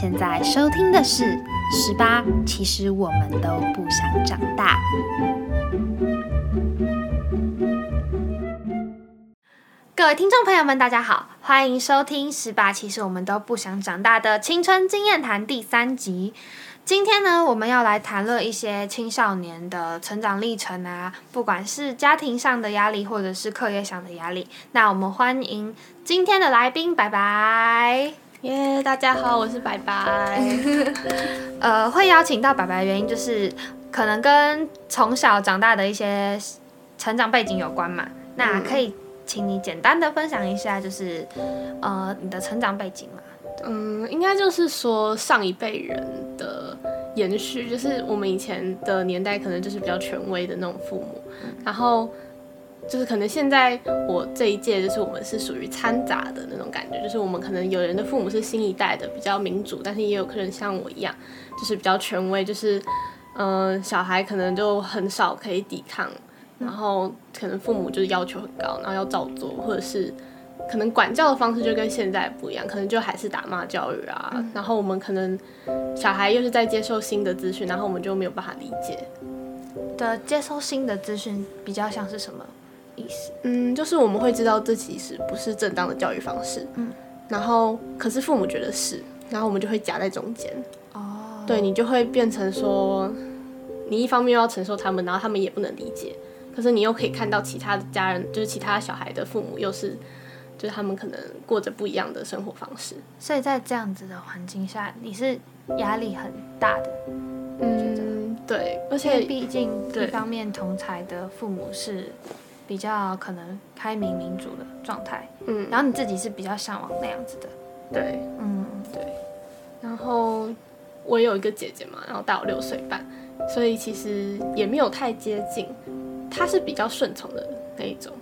现在收听的是《十八》，其实我们都不想长大。各位听众朋友们，大家好，欢迎收听《十八》，其实我们都不想长大的青春经验谈第三集。今天呢，我们要来谈论一些青少年的成长历程啊，不管是家庭上的压力，或者是课业上的压力。那我们欢迎今天的来宾，拜拜。耶大家好，我是白白。呃，会邀请到白白的原因就是，可能跟从小长大的一些成长背景有关嘛。那可以请你简单的分享一下，就是呃你的成长背景嘛。嗯，应该就是说上一辈人的延续，就是我们以前的年代可能就是比较权威的那种父母，然后就是可能现在我这一届就是我们是属于掺杂的那种感觉，就是我们可能有人的父母是新一代的比较民主，但是也有可能像我一样，就是比较权威，就是嗯、呃小孩可能就很少可以抵抗，然后可能父母就是要求很高，然后要照做，或者是。可能管教的方式就跟现在不一样，可能就还是打骂教育啊。然后我们可能小孩又是在接受新的资讯，然后我们就没有办法理解。的接收新的资讯比较像是什么意思？嗯，就是我们会知道这其实不是正当的教育方式。嗯，然后可是父母觉得是，然后我们就会夹在中间。哦，对你就会变成说，你一方面又要承受他们，然后他们也不能理解，可是你又可以看到其他的家人，就是其他小孩的父母又是。就是他们可能过着不一样的生活方式，所以在这样子的环境下，你是压力很大的。嗯，对，而且毕竟一方面同才的父母是比较可能开明民主的状态，嗯，然后你自己是比较向往那样子的。对，嗯。对，然后我有一个姐姐嘛，然后大我六岁半，所以其实也没有太接近，她是比较顺从的那一种，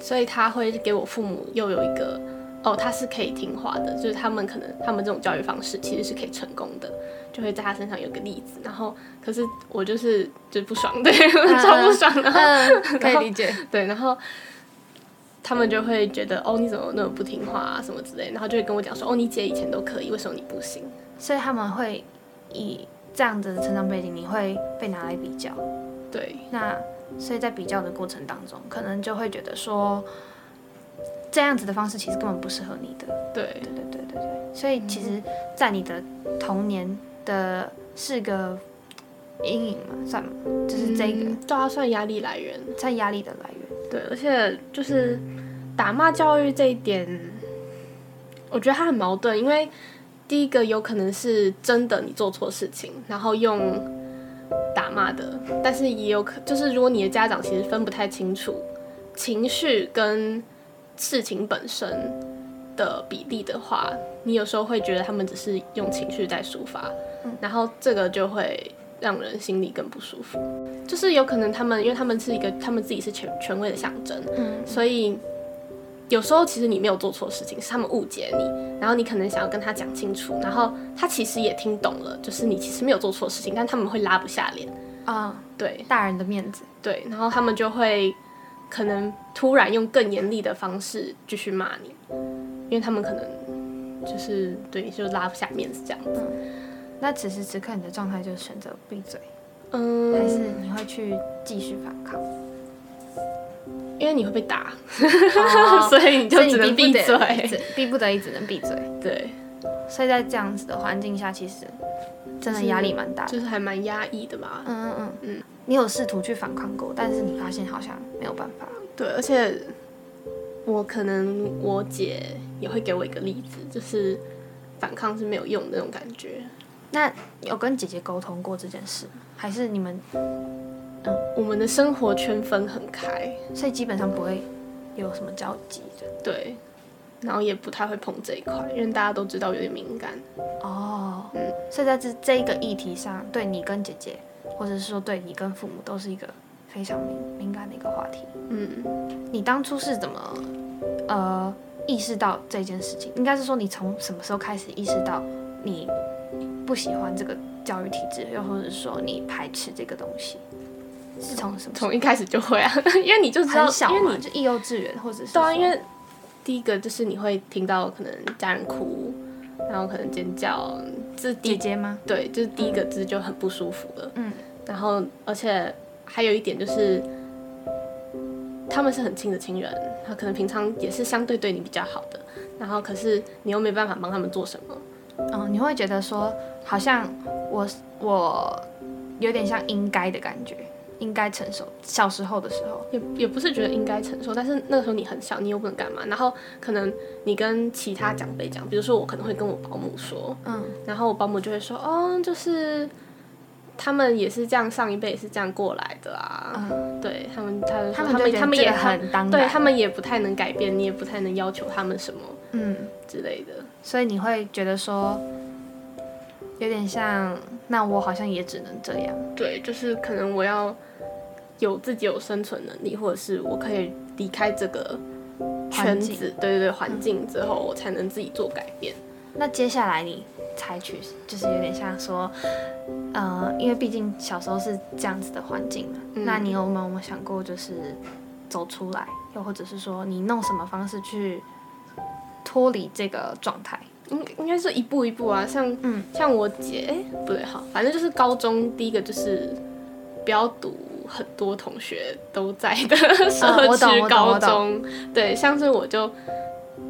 所以她会给我父母又有一个哦，他是可以听话的，就是他们可能他们这种教育方式其实是可以成功的，就会在他身上有个例子。然后可是我就是就是不爽，对，超不爽，然后嗯，可以理解。对，然后他们就会觉得哦，你怎么那么不听话啊，什么之类，然后就会跟我讲说，哦，你姐以前都可以，为什么你不行？所以他们会以这样子的成长背景，你会被拿来比较。对，那所以在比较的过程当中，可能就会觉得说，这样子的方式其实根本不适合你的。对，对对对对对，所以其实，在你的童年的是个阴影嘛，算吗？就是这个嗯对啊，算压力来源。算压力的来源。对，而且就是打骂教育这一点，我觉得它很矛盾，因为第一个有可能是真的你做错事情，然后用打骂的，但是也有可就是如果你的家长其实分不太清楚情绪跟事情本身的比例的话，你有时候会觉得他们只是用情绪在抒发，然后这个就会让人心里更不舒服。就是有可能他们，因为他们是一个他们自己是权权威的象征，嗯，所以有时候其实你没有做错事情，是他们误解你，然后你可能想要跟他讲清楚，然后他其实也听懂了，就是你其实没有做错事情，但他们会拉不下脸，啊、对大人的面子。对，然后他们就会可能突然用更严厉的方式继续骂你，因为他们可能就是对就拉不下面子这样子，那此时此刻你的状态就是选择闭嘴，嗯，还是你会去继续反抗？因为你会被打，哦 所以你就只能闭嘴，逼不得已只能闭嘴。对。所以在这样子的环境下，其实真的压力蛮大的。就是还蛮压抑的吧。嗯嗯嗯，你有试图去反抗过，但是你发现好像没有办法。对，而且我可能我姐也会给我一个例子，就是反抗是没有用的那种感觉。那有跟姐姐沟通过这件事吗？还是你们，嗯我们的生活圈分很开，所以基本上不会有什么交集的？对，然后也不太会碰这一块，因为大家都知道有点敏感。哦，嗯，所以在这这一个议题上，对你跟姐姐，或者是说对你跟父母，都是一个非常敏敏感的一个话题。嗯，你当初是怎么呃意识到这件事情？应该是说你从什么时候开始意识到你不喜欢这个教育体制，又或者说你排斥这个东西？是从什么？从一开始就会啊，因为你就知道很，小，因为你就幼稚园或者是对啊，因为第一个就是你会听到可能家人哭，然后可能尖叫，这是姐姐吗？对，就是第一个字就很不舒服了。嗯，然后而且还有一点就是，他们是很亲的亲人，他可能平常也是相对对你比较好的，然后可是你又没办法帮他们做什么。嗯，你会觉得说，好像我我有点像应该的感觉，应该承受。小时候的时候，也也不是觉得应该承受，但是那个时候你很小，你又不能干嘛。然后可能你跟其他长辈讲，比如说我可能会跟我保姆说，嗯然后我保姆就会说，哦，就是他们也是这样，上一辈也是这样过来的啊。嗯，对他们，他他们他们也很当，对他们也不太能改变，你也不太能要求他们什么嗯，之类的。所以你会觉得说，有点像，那我好像也只能这样。对，就是可能我要有自己有生存能力，或者是我可以离开这个圈子，对对对，环境之后，我才能自己做改变。那接下来你采取就是有点像说，呃，因为毕竟小时候是这样子的环境嘛，嗯那你有没有想过就是走出来，又或者是说你弄什么方式去脱离这个状态？应应该是一步一步啊，像嗯。像我姐，哎、不对，好，反正就是高中第一个就是不要读很多同学都在的社区高中，对，像是我就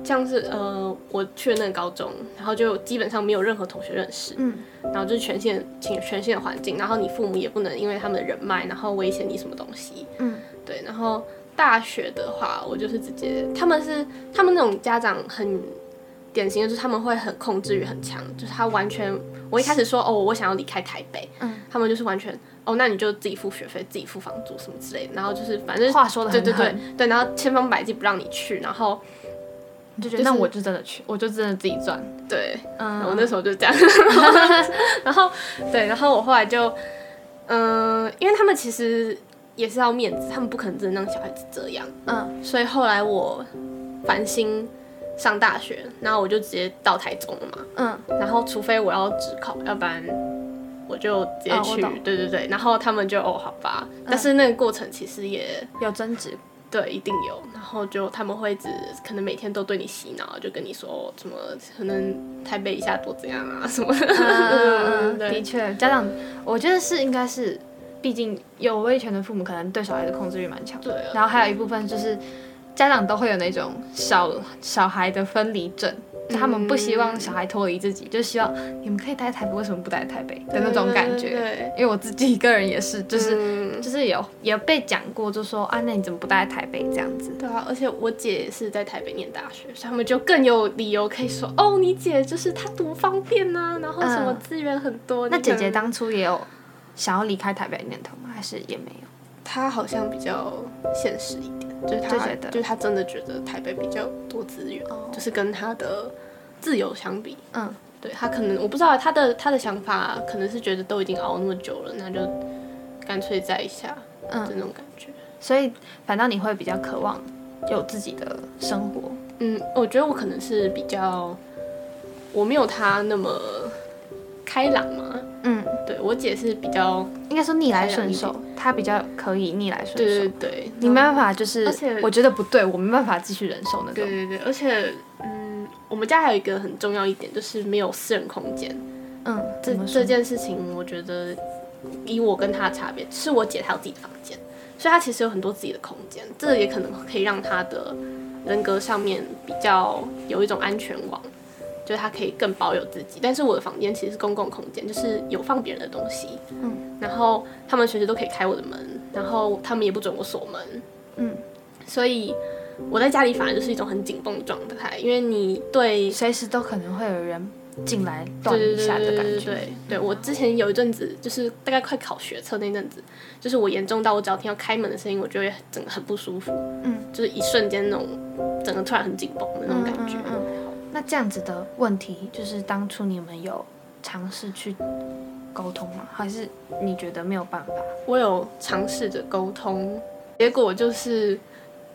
像是呃，我去了那个高中，然后就基本上没有任何同学认识，嗯。然后就是全新的全全新的环境，然后你父母也不能因为他们的人脉，然后威胁你什么东西，嗯。对，然后大学的话，我就是直接，他们是他们那种家长很典型的，就是他们会很控制欲很强，就是他完全，我一开始说哦，我想要离开台北，嗯，他们就是完全哦，那你就自己付学费，自己付房租什么之类的，然后就是反正话说的对对对对，然后千方百计不让你去，然后你就觉得、就是那我就真的去，我就真的自己赚。对，嗯，我那时候就这样，然后对，然后我后来就，嗯、因为他们其实也是要面子，他们不可能真的让小孩子这样，嗯所以后来我烦心上大学，然后我就直接到台中了嘛，嗯。然后除非我要只考，要不然我就直接去，对对对，然后他们就哦好吧，但是那个过程其实也有争执，对一定有，然后就他们会一直可能每天都对你洗脑，就跟你说哦什么可能台北一下多怎样啊 什么的，嗯，对。的确，家长我觉得是应该是，毕竟有威权的父母可能对小孩的控制欲蛮强的，对啊。然后还有一部分就是家长都会有那种小小孩的分离症。就他们不希望小孩脱离自己，就希望你们可以待在台北，为什么不待在台北的那种感觉。对，因为我自己一个人也是，就是、嗯就是有也被讲过，就说啊，那你怎么不待在台北这样子？对啊，而且我姐也是在台北念大学，所以他们就更有理由可以说，哦，你姐就是她多方便呐、然后什么嗯资源很多。那姐姐当初也有想要离开台北的念头吗？还是也没有？她好像比较现实一点，就是他就觉得就是他真的觉得台北比较多资源，哦就是跟他的自由相比，嗯，对他可能我不知道他的他的想法可能是觉得都已经熬那么久了，那就干脆在一下，嗯这种感觉。所以反倒你会比较渴望有自己的生活。嗯，我觉得我可能是比较，我没有他那么开朗嘛。嗯，对我姐是比较，应该说逆来顺受，她比较可以逆来顺受。对对对，你没办法，就是而且我觉得不对，我没办法继续忍受那种。对对对，而且嗯，我们家还有一个很重要一点，就是没有私人空间。嗯，这这件事情，我觉得以我跟她的差别，是我姐她有自己的房间，所以她其实有很多自己的空间，这也可能可以让她的人格上面比较有一种安全网。就是它可以更保有自己，但是我的房间其实是公共空间，就是有放别人的东西，嗯，然后他们随时都可以开我的门，然后他们也不准我锁门，嗯，所以我在家里反而就是一种很紧绷的状态，因为你对随时都可能会有人进来断一下的对对感觉。对对，我之前有一阵子，就是大概快考学测那阵子，就是我严重到我只要听到开门的声音，我就会整个很不舒服，嗯，就是一瞬间那种整个突然很紧绷的那种感觉。嗯嗯嗯那这样子的问题，就是当初你们有尝试去沟通吗？还是你觉得没有办法？我有尝试着沟通，结果就是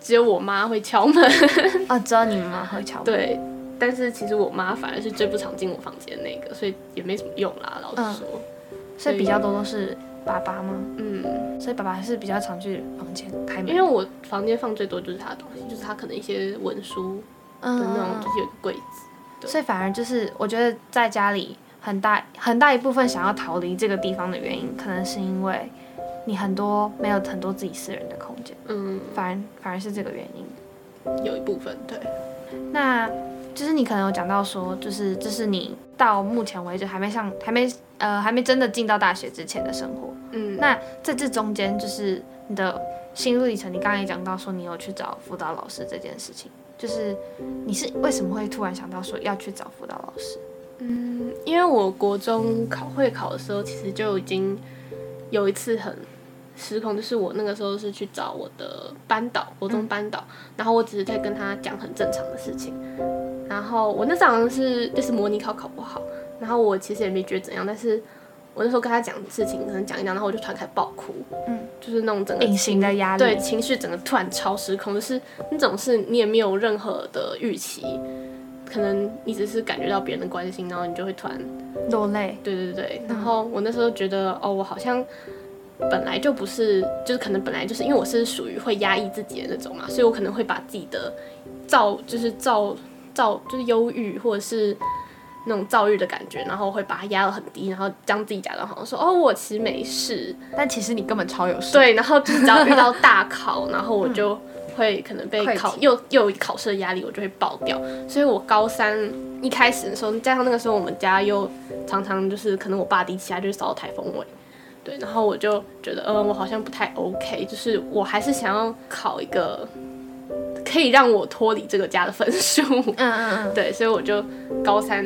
只有我妈会敲门，啊，只有你们妈会敲门。对。但是其实我妈反而是最不常进我房间的那个，所以也没什么用啦。老实说，所以比较多都是爸爸吗？嗯，所以爸爸还是比较常去房间开门。因为我房间放最多就是他的东西，就是他可能一些文书嗯的那种，嗯就是有个柜子。对所以反而就是我觉得在家里很大很大一部分想要逃离这个地方的原因，可能是因为你很多没有很多自己私人的空间，嗯，反而反而是这个原因。有一部分对。那就是你可能有讲到说，就是这是你到目前为止还没上还没呃还没真的进到大学之前的生活。嗯，那在这中间，就是你的心路历程，你刚刚也讲到说你有去找辅导老师这件事情，就是你是为什么会突然想到说要去找辅导老师？嗯，因为我国中考会考的时候，其实就已经有一次很失控，就是我那个时候是去找我的班导，国中班导，然后我只是在跟他讲很正常的事情，然后我那次好像是就是模拟考考不好，然后我其实也没觉得怎样，但是我那时候跟他讲事情，可能讲一讲，然后我就突然开始爆哭，嗯，就是那种整个隐形的压力，对，情绪整个突然超失控，就是那种是你也没有任何的预期，可能你只是感觉到别人的关心，然后你就会突然，落泪，对对对。然后我那时候觉得，哦，我好像本来就不是，就是可能本来就是因为我是属于会压抑自己的那种嘛，所以我可能会把自己的躁，就是躁躁，就是忧郁或者是。那种躁郁的感觉，然后会把它压得很低，然后将自己假装好像说哦，我其实没事，但其实你根本超有事。对，然后就是只要遇到大考，然后我就会可能被溃考又又有考试的压力，我就会爆掉。所以我高三一开始的时候，加上那个时候我们家又常常就是可能我爸低气压就是扫到台风尾，对，然后我就觉得，嗯，我好像不太 OK，就是我还是想要考一个可以让我脱离这个家的分数，嗯嗯嗯，对，所以我就高三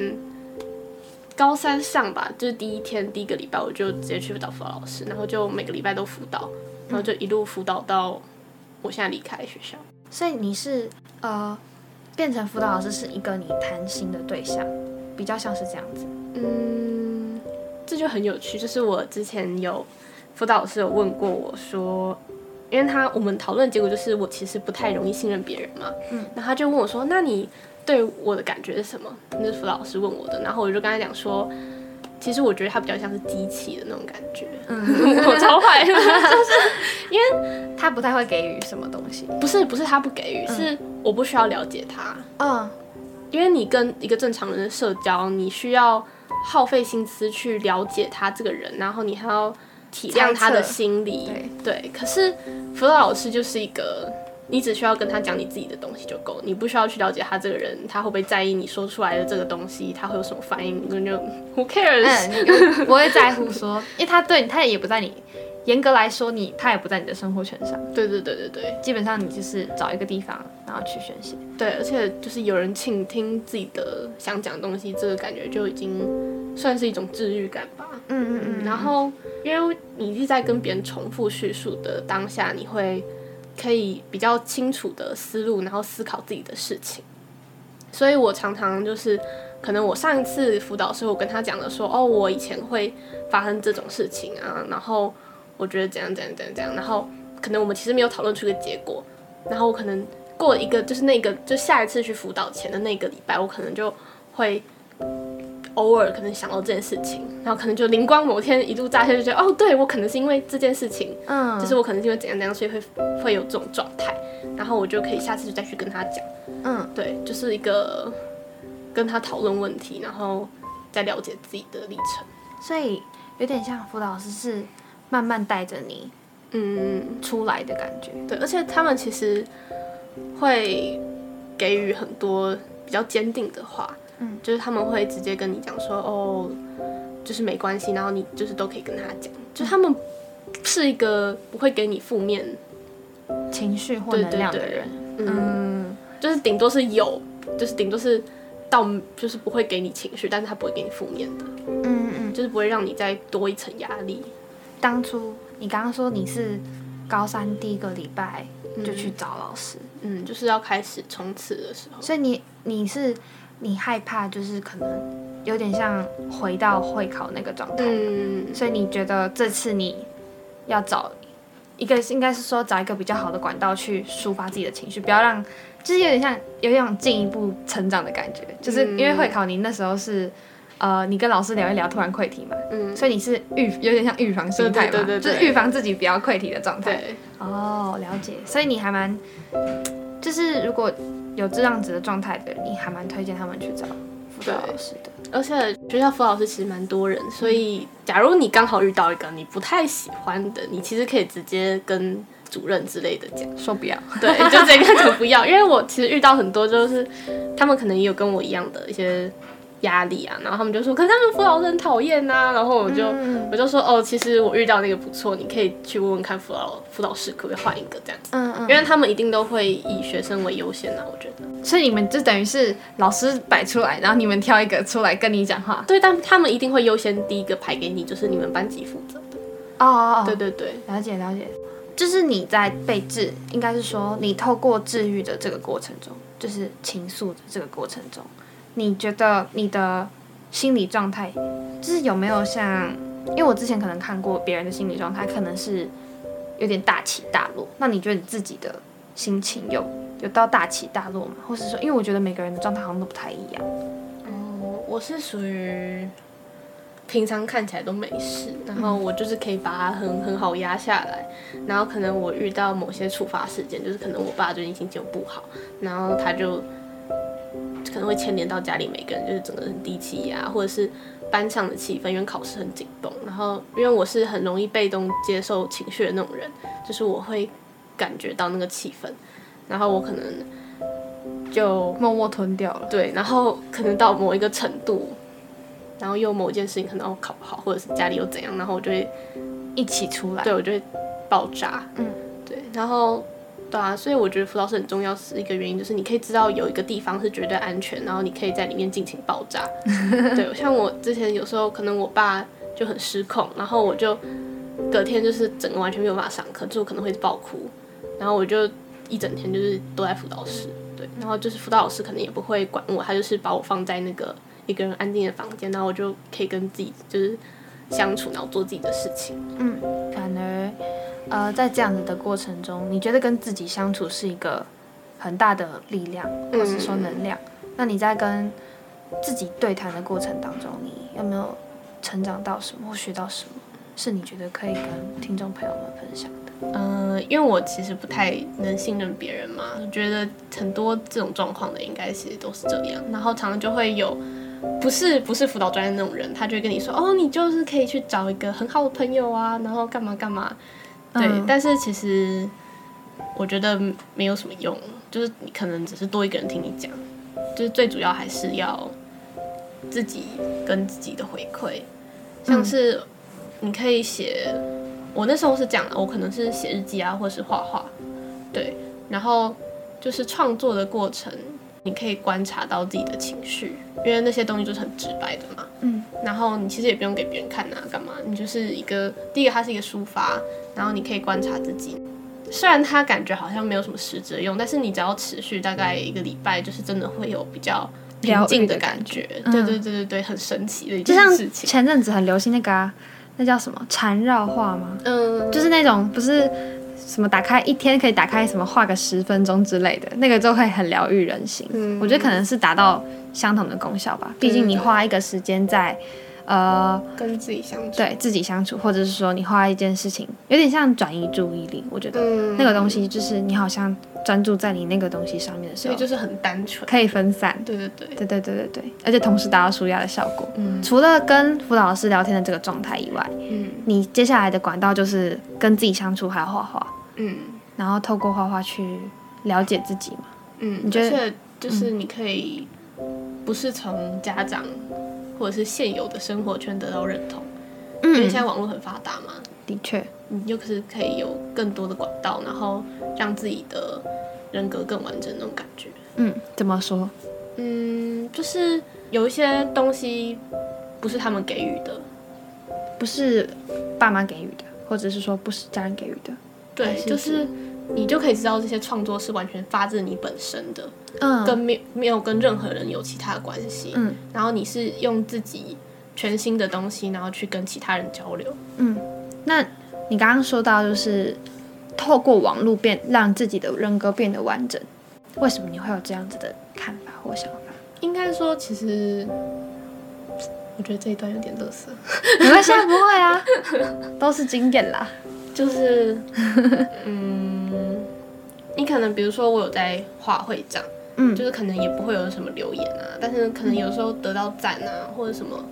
高三上吧，就是第一天第一个礼拜，我就直接去找辅导老师，然后就每个礼拜都辅导，然后就一路辅导到我现在离开学校。所以你是呃变成辅导老师是一个你谈心的对象，比较像是这样子。嗯，这就很有趣，就是我之前有辅导老师有问过我说。因为他我们讨论结果就是我其实不太容易信任别人嘛，嗯，然后他就问我说：“那你对我的感觉是什么？”那是辅导老师问我的，然后我就跟他讲说，其实我觉得他比较像是机器的那种感觉，嗯，我超坏，就是因为他不太会给予什么东西。不是不是他不给予，是我不需要了解他，嗯，因为你跟一个正常人的社交，你需要耗费心思去了解他这个人，然后你还要体谅他的心理，对。对。可是辅导老师就是一个，你只需要跟他讲你自己的东西就够，你不需要去了解他这个人，他会不会在意你说出来的这个东西，他会有什么反应，你就 who cares？、不会在乎说，因为他对你，他也不在你，严格来说你，他也不在你的生活圈上。对对对对对基本上你就是找一个地方，然后去宣泄。对，而且就是有人倾听自己的想讲的东西，这个感觉就已经算是一种治愈感吧。嗯嗯嗯，然后，因为你是在跟别人重复叙述的当下，你会可以比较清楚的思路，然后思考自己的事情。所以我常常就是，可能我上一次辅导时，我跟他讲了说，哦，我以前会发生这种事情啊，然后我觉得怎样怎样怎样怎样，然后可能我们其实没有讨论出个结果，然后我可能过一个就是那个就下一次去辅导前的那个礼拜，我可能就会。偶尔可能想到这件事情，然后可能就灵光某天一度乍现，就觉得哦，对我可能是因为这件事情，嗯，就是我可能是因为怎样怎样，所以会会有这种状态，然后我就可以下次就再去跟他讲，嗯，对，就是一个跟他讨论问题，然后再了解自己的历程。所以有点像辅导老师是慢慢带着你嗯，出来的感觉。对，而且他们其实会给予很多比较坚定的话，嗯，就是他们会直接跟你讲说，哦，就是没关系，然后你就是都可以跟他讲，就是他们是一个不会给你负面，情绪或对能量对对的人，嗯，嗯，就是顶多是有，就是顶多是到就是不会给你情绪，但是他不会给你负面的，嗯嗯。就是不会让你再多一层压力。当初你刚刚说你是高三第一个礼拜就去找老师，嗯，就是要开始冲刺的时候，所以你你是你害怕，就是可能有点像回到会考那个状态，嗯，所以你觉得这次你要找一个应该是说找一个比较好的管道去抒发自己的情绪，不要让就是有点像有一种进一步成长的感觉，就是因为会考你那时候是。呃，你跟老师聊一聊，突然溃体嘛，嗯，所以你是预有点像预防心态嘛，对对对对对就是预防自己不要溃体的状态。对，哦，了解。所以你还蛮，就是如果有这样子的状态的人，你还蛮推荐他们去找辅导老师的。而且学校辅导老师其实蛮多人，所以假如你刚好遇到一个你不太喜欢的，你其实可以直接跟主任之类的讲，说不要，对，就直接跟他讲不要。因为我其实遇到很多就是他们可能也有跟我一样的一些。压力啊，然后他们就说，可是他们辅导很讨厌呐，然后我就我就说，哦，其实我遇到那个不错，你可以去问问看辅导辅导室可不可以换一个这样子，嗯嗯，因为他们一定都会以学生为优先啊，我觉得。所以你们就等于是老师摆出来，然后你们挑一个出来跟你讲话。对，但他们一定会优先第一个排给你，就是你们班级负责的。哦哦哦，对对对，了解了解。就是你在被治，应该是说你透过治愈的这个过程中，就是倾诉的这个过程中。你觉得你的心理状态，就是有没有像？因为我之前可能看过别人的心理状态，可能是有点大起大落。那你觉得你自己的心情有有到大起大落吗？或是说，因为我觉得每个人的状态好像都不太一样。哦，我是属于平常看起来都没事，然后我就是可以把它很很好压下来。然后可能我遇到某些触发事件，就是可能我爸最近心情不好，然后他就。可能会牵连到家里每个人，就是整个人低气压，或者是班上的气氛，因为考试很紧绷。然后，因为我是很容易被动接受情绪的那种人，就是我会感觉到那个气氛，然后我可能就默默吞掉了。对，然后可能到某一个程度，然后又某一件事情可能我考不好，或者是家里又怎样，然后我就会一起出来。对，我就会爆炸。嗯，对，然后。对啊，所以我觉得辅导室很重要，是一个原因，就是你可以知道有一个地方是绝对安全，然后你可以在里面尽情爆炸。对，像我之前有时候可能我爸就很失控，然后我就隔天就是整个完全没有办法上课，就我可能会爆哭，然后我就一整天就是都在辅导室。对，然后就是辅导老师可能也不会管我，他就是把我放在那个一个人安静的房间，然后我就可以跟自己就是相处，然后做自己的事情。嗯，反而。呃，在这样子的过程中，你觉得跟自己相处是一个很大的力量，或是说能量？那你在跟自己对谈的过程当中，你有没有成长到什么或学到什么？是你觉得可以跟听众朋友们分享的？嗯，因为我其实不太能信任别人嘛，我觉得很多这种状况的应该其实都是这样，然后常常就会有不是不是辅导专业那种人，他就会跟你说，哦，你就是可以去找一个很好的朋友啊，然后干嘛干嘛。对，但是其实我觉得没有什么用，就是你可能只是多一个人听你讲，就是最主要还是要自己跟自己的回馈，像是你可以写，我那时候是讲的，我可能是写日记啊，或者是画画，对，然后就是创作的过程，你可以观察到自己的情绪，因为那些东西就是很直白的嘛，嗯，然后你其实也不用给别人看啊，干嘛？你就是一个第一个，它是一个抒发。然后你可以观察自己，虽然它感觉好像没有什么实质用，但是你只要持续大概一个礼拜，就是真的会有比较平静的感觉。对对对对对，很神奇的一件事情。前阵子很流行那个，那叫什么缠绕画吗？嗯，就是那种不是什么打开一天可以打开什么画个十分钟之类的，那个就会很疗愈人心。嗯，我觉得可能是达到相同的功效吧。毕竟你花一个时间在。呃，跟自己相处，对自己相处，或者是说你画一件事情，有点像转移注意力。我觉得那个东西就是你好像专注在你那个东西上面的时候，所以就是很单纯，可以分散。对对对，对对对对对，而且同时达到舒压的效果。嗯，除了跟辅导老师聊天的这个状态以外，嗯，你接下来的管道就是跟自己相处，还有画画。嗯，然后透过画画去了解自己嘛。嗯，你觉得就是你可以不是从家长。或者是现有的生活圈得到认同，因为现在网络很发达嘛，的确，你就是可以有更多的管道，然后让自己的人格更完整那种感觉。嗯，怎么说？嗯，就是有一些东西不是他们给予的，不是爸妈给予的，或者是说不是家人给予的。对，就是你就可以知道这些创作是完全发自你本身的。嗯，跟没没有跟任何人有其他关系，嗯，然后你是用自己全新的东西，然后去跟其他人交流，嗯，那你刚刚说到就是透过网络变让自己的人格变得完整，为什么你会有这样子的看法或想法？应该说，其实我觉得这一段有点乐色，没关系，不会啊，都是经典啦，就是嗯，你可能比如说我有在画会长。嗯就是可能也不会有什么留言啊，但是可能有时候得到赞啊，或者什么，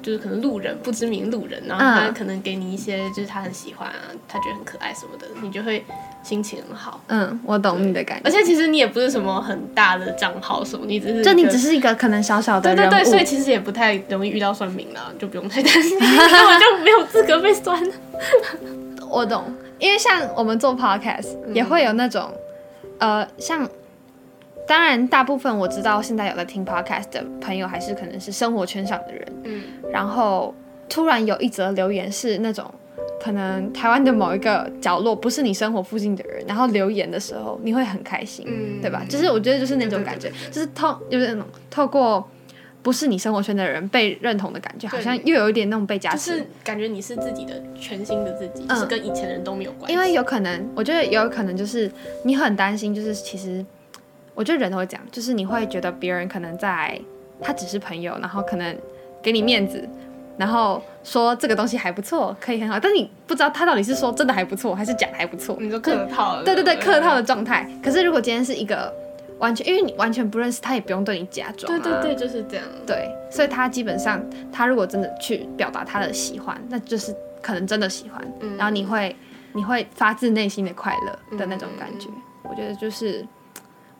就是可能路人不知名路人，然后他嗯可能给你一些就是他很喜欢啊，他觉得很可爱什么的，你就会心情很好。嗯，我懂你的感觉。而且其实你也不是什么很大的账号什么，你只是就你只是一个可能小小的人，对对对，所以其实也不太容易遇到算命啦，就不用太担心，根本就没有资格被酸。我懂，因为像我们做 podcast、也会有那种，呃，像，当然大部分我知道现在有在听 podcast 的朋友，还是可能是生活圈上的人，嗯，然后突然有一则留言是那种。可能台湾的某一个角落不是你生活附近的人，然后留言的时候你会很开心，嗯对吧？就是我觉得就是那种感觉，就是透就是那种透过不是你生活圈的人被认同的感觉，好像又有一点那种被加就持。是感觉你是自己的全新的自己，是跟以前人都没有关系。因为有可能，我觉得有可能就是你很担心，就是其实我觉得人都会讲，就是你会觉得别人可能在他只是朋友，然后可能给你面子，然后说这个东西还不错，可以很好，但你不知道他到底是说真的还不错，还是假的还不错。你说客套了，对对对，客套的状态。可是如果今天是一个完全，因为你完全不认识他，也不用对你假装、啊。对对对，就是这样。对，所以他基本上，他如果真的去表达他的喜欢，那就是可能真的喜欢，嗯然后你会你会发自内心的快乐的那种感觉。嗯我觉得就是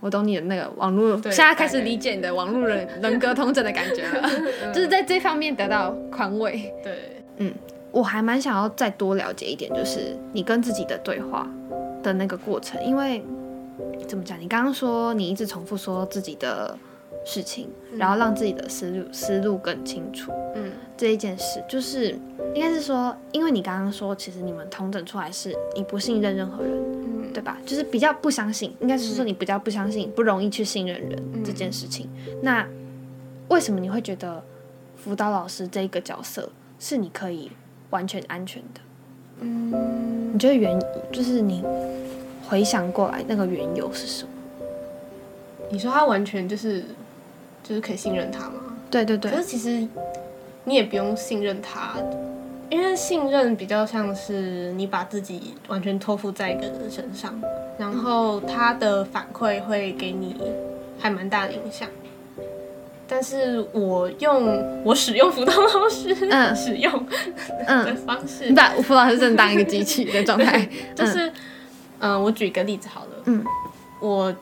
我懂你的那个网络，对现在开始理解你的网络人人格通症的感觉了，就是在这方面得到宽慰。对，嗯我还蛮想要再多了解一点，就是你跟自己的对话的那个过程，因为怎么讲？你刚刚说你一直重复说自己的事情，然后让自己的思路思路更清楚。嗯这一件事，就是应该是说，因为你刚刚说，其实你们同整出来是你不信任任何人，嗯，对吧？就是比较不相信，应该是说你比较不相信，不容易去信任人嗯这件事情。那为什么你会觉得辅导老师这一个角色是你可以完全安全的？嗯，你觉得原就是你回想过来那个缘由是什么？你说他完全就是就是可以信任他吗？对对对可，是其实你也不用信任他，因为信任比较像是你把自己完全托付在一个人身上，然后他的反馈会给你还蛮大的影响。但是我用我使用辅导老师、嗯使用的嗯，方式你，把辅导老师正当一个机器的状态，就是，嗯、我举一个例子好了，嗯，我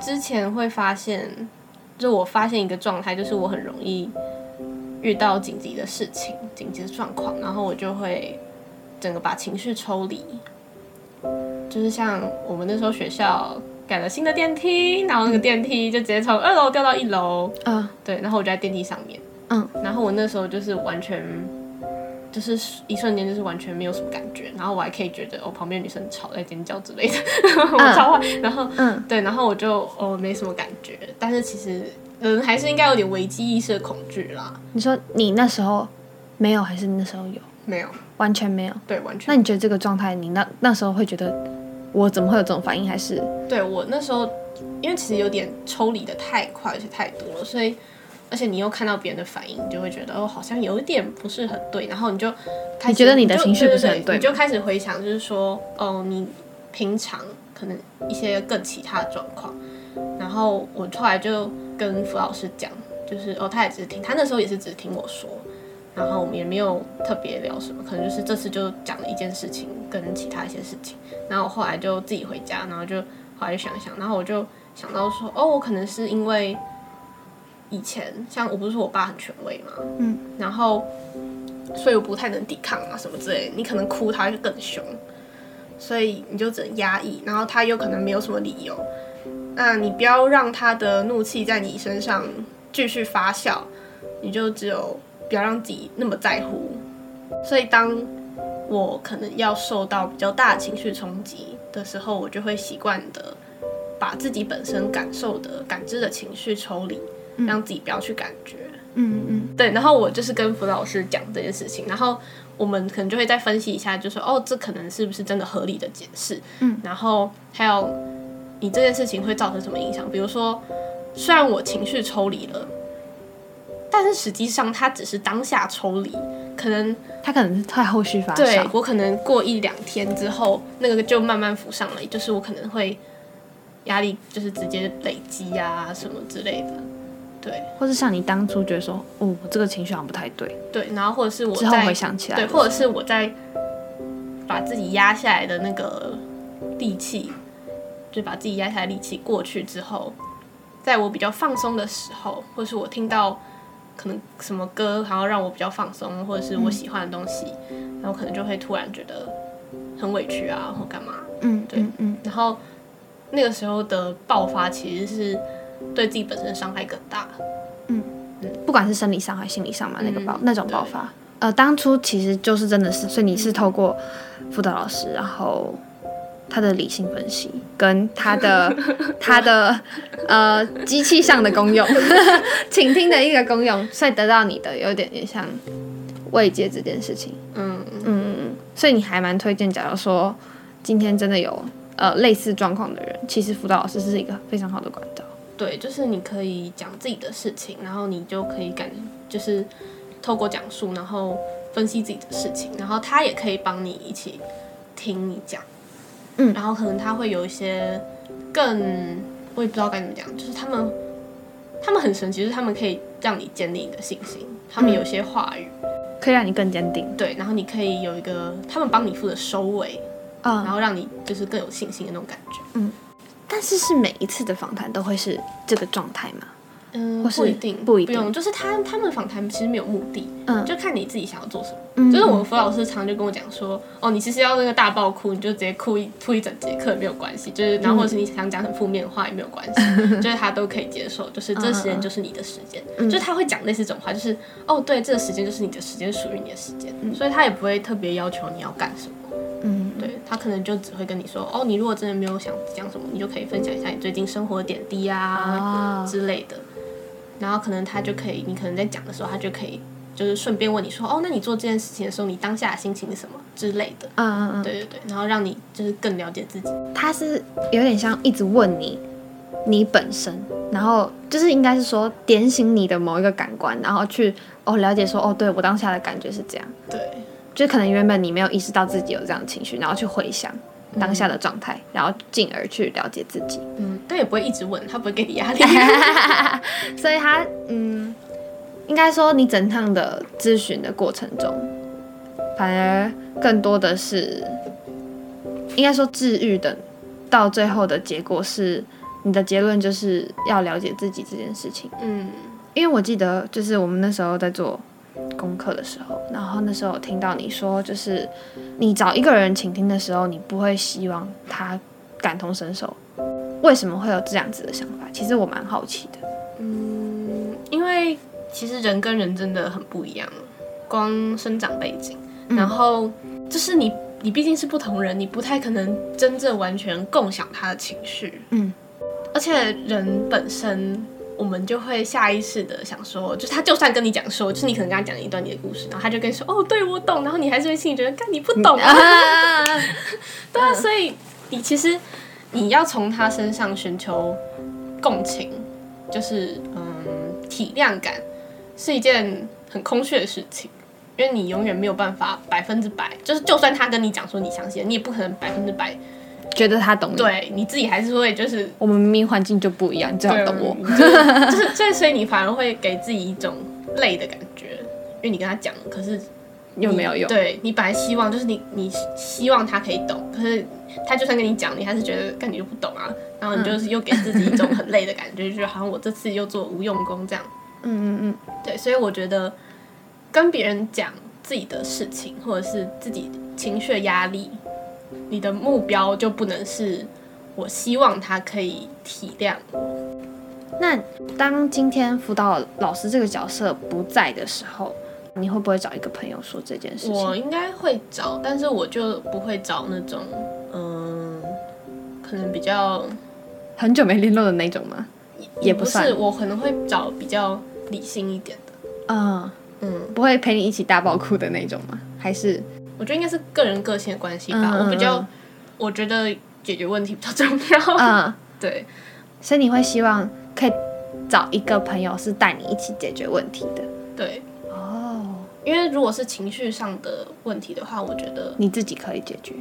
之前会发现，就我发现一个状态，就是我很容易遇到紧急的事情、紧急的状况，然后我就会整个把情绪抽离，就是像我们那时候学校改了新的电梯，然后那个电梯就直接从二楼掉到一楼，嗯。对，然后我就在电梯上面，嗯，然后我那时候就是完全，就是一瞬间就是完全没有什么感觉，然后我还可以觉得哦旁边女生吵在尖叫之类的，我超坏，然后嗯对，然后我就哦没什么感觉，但是其实人还是应该有点危机意识的恐惧啦，你说你那时候没有，还是那时候有？没有，完全没有。对，完全那你觉得这个状态，你那那时候会觉得我怎么会有这种反应？还是对我那时候，因为其实有点抽离的太快，而且太多了，所以而且你又看到别人的反应，你就会觉得哦，好像有一点不是很对，然后你就开始你觉得你的情绪不是对很对你就开始回想，就是说哦，你平常可能一些更其他的状况，然后我后来就跟傅老师讲，就是哦，他也只是听，他那时候也是只听我说。然后我们也没有特别聊什么，可能就是这次就讲了一件事情跟其他一些事情，然后我后来就自己回家，然后就后来就想一想，然后我就想到说，哦，我可能是因为以前像我不是说我爸很权威嘛，嗯，然后所以我不太能抵抗啊什么之类的，你可能哭他就更凶，所以你就只能压抑，然后他有可能没有什么理由，那你不要让他的怒气在你身上继续发酵，你就只有不要让自己那么在乎，所以当我可能要受到比较大的情绪冲击的时候，我就会习惯的把自己本身感受的、感知的情绪抽离，让自己不要去感觉。嗯嗯对，然后我就是跟辅导老师讲这件事情，然后我们可能就会再分析一下，就说哦，这可能是不是真的合理的解释？嗯，然后还有你这件事情会造成什么影响？比如说，虽然我情绪抽离了，但是实际上他只是当下抽离，可能他可能是太后续发对酵。我可能过一两天之后，那个就慢慢浮上来，就是我可能会压力就是直接累积啊什么之类的。对。或是像你当初觉得说，哦，我这个情绪好像不太对，对，然后或者是我之后回想起来。对，或者是我在把自己压下来的那个力气，就把自己压下来的力气过去之后，在我比较放松的时候，或是我听到可能什么歌，然后让我比较放松，或者是我喜欢的东西，然后可能就会突然觉得很委屈啊，或干嘛，嗯，对。嗯嗯，然后那个时候的爆发其实是对自己本身伤害更大。嗯不管是生理上还是心理上嘛，那个爆、嗯那种爆发，呃，当初其实就是真的是，所以你是透过辅导老师，然后他的理性分析跟他的 他的呃机器上的功用，倾听的一个功用，所以得到你的有点点像慰藉这件事情。嗯，嗯嗯嗯，所以你还蛮推荐，假如说今天真的有呃类似状况的人，其实辅导老师是一个非常好的管道。对，就是你可以讲自己的事情，然后你就可以感，就是透过讲述，然后分析自己的事情，然后他也可以帮你一起听你讲，嗯然后可能他会有一些更，我也不知道该怎么讲，就是他们他们很神奇，就是他们可以让你建立你的信心，他们有些话语，可以让你更坚定。对，然后你可以有一个他们帮你负责收尾，嗯然后让你就是更有信心的那种感觉。但是是每一次的访谈都会是这个状态吗？嗯，不一定，不一定用，就是他他们访谈其实没有目的，嗯就看你自己想要做什么。嗯就是我们辅导老师常常就跟我讲说，哦，你其实要那个大爆哭，你就直接哭一哭一整节课也没有关系，就是然后或者是你想讲很负面的话也没有关系，就是他都可以接受，就是这时间就是你的时间，嗯就是他会讲类似这种话，就是哦，对，这个时间就是你的时间，属于你的时间，所以他也不会特别要求你要干什么。嗯，对他可能就只会跟你说，哦，你如果真的没有想讲什么，你就可以分享一下你最近生活的点滴啊，啊，之类的，然后可能他就可以，你可能在讲的时候，他就可以就是顺便问你说，哦，那你做这件事情的时候，你当下的心情是什么之类的，嗯嗯嗯，对对对，然后让你就是更了解自己，他是有点像一直问你你本身，然后就是应该是说点醒你的某一个感官，然后去哦了解说哦，对我当下的感觉是这样，对就可能原本你没有意识到自己有这样的情绪，然后去回想当下的状态，然后进而去了解自己。嗯，但也不会一直问，他不会给你压力，所以他嗯，应该说你整趟的咨询的过程中，反而更多的是，应该说治愈的，到最后的结果是你的结论就是要了解自己这件事情。嗯因为我记得就是我们那时候在做功课的时候，然后那时候我听到你说，就是你找一个人倾听的时候，你不会希望他感同身受。为什么会有这样子的想法？其实我蛮好奇的。嗯，因为其实人跟人真的很不一样，光生长背景，然后就是你你毕竟是不同人，你不太可能真正完全共享他的情绪，嗯，而且人本身，我们就会下意识的想说，就是他就算跟你讲说，就是你可能跟他讲一段你的故事，然后他就跟你说，哦，对我懂，然后你还是会心里觉得，干你不懂啊，啊，对啊，所以你其实你要从他身上寻求共情，就是嗯体谅感，是一件很空虚的事情。因为你永远没有办法百分之百，就是就算他跟你讲说你相信，你也不可能百分之百觉得他懂你。，对你自己还是会就是我们明明环境就不一样，你最好懂我。就是 就是，所以你反而会给自己一种累的感觉，因为你跟他讲，可是又没有用。对你本来希望就是你你希望他可以懂，可是他就算跟你讲，你还是觉得干你就不懂啊，然后你就是又给自己一种很累的感觉，就是好像我这次又做无用功这样。嗯嗯对，所以我觉得跟别人讲自己的事情，或者是自己情绪的压力，你的目标就不能是我希望他可以体谅我。嗯。那当今天辅导老师这个角色不在的时候，你会不会找一个朋友说这件事情？我应该会找，但是我就不会找那种嗯，可能比较很久没联络的那种吗？也不算不是，我可能会找比较理性一点的。嗯，嗯，不会陪你一起大爆哭的那种吗？还是我觉得应该是个人个性的关系吧。我比较嗯，我觉得解决问题比较重要。嗯，对，所以你会希望可以找一个朋友是带你一起解决问题的？对，哦，因为如果是情绪上的问题的话，我觉得，你自己可以解决。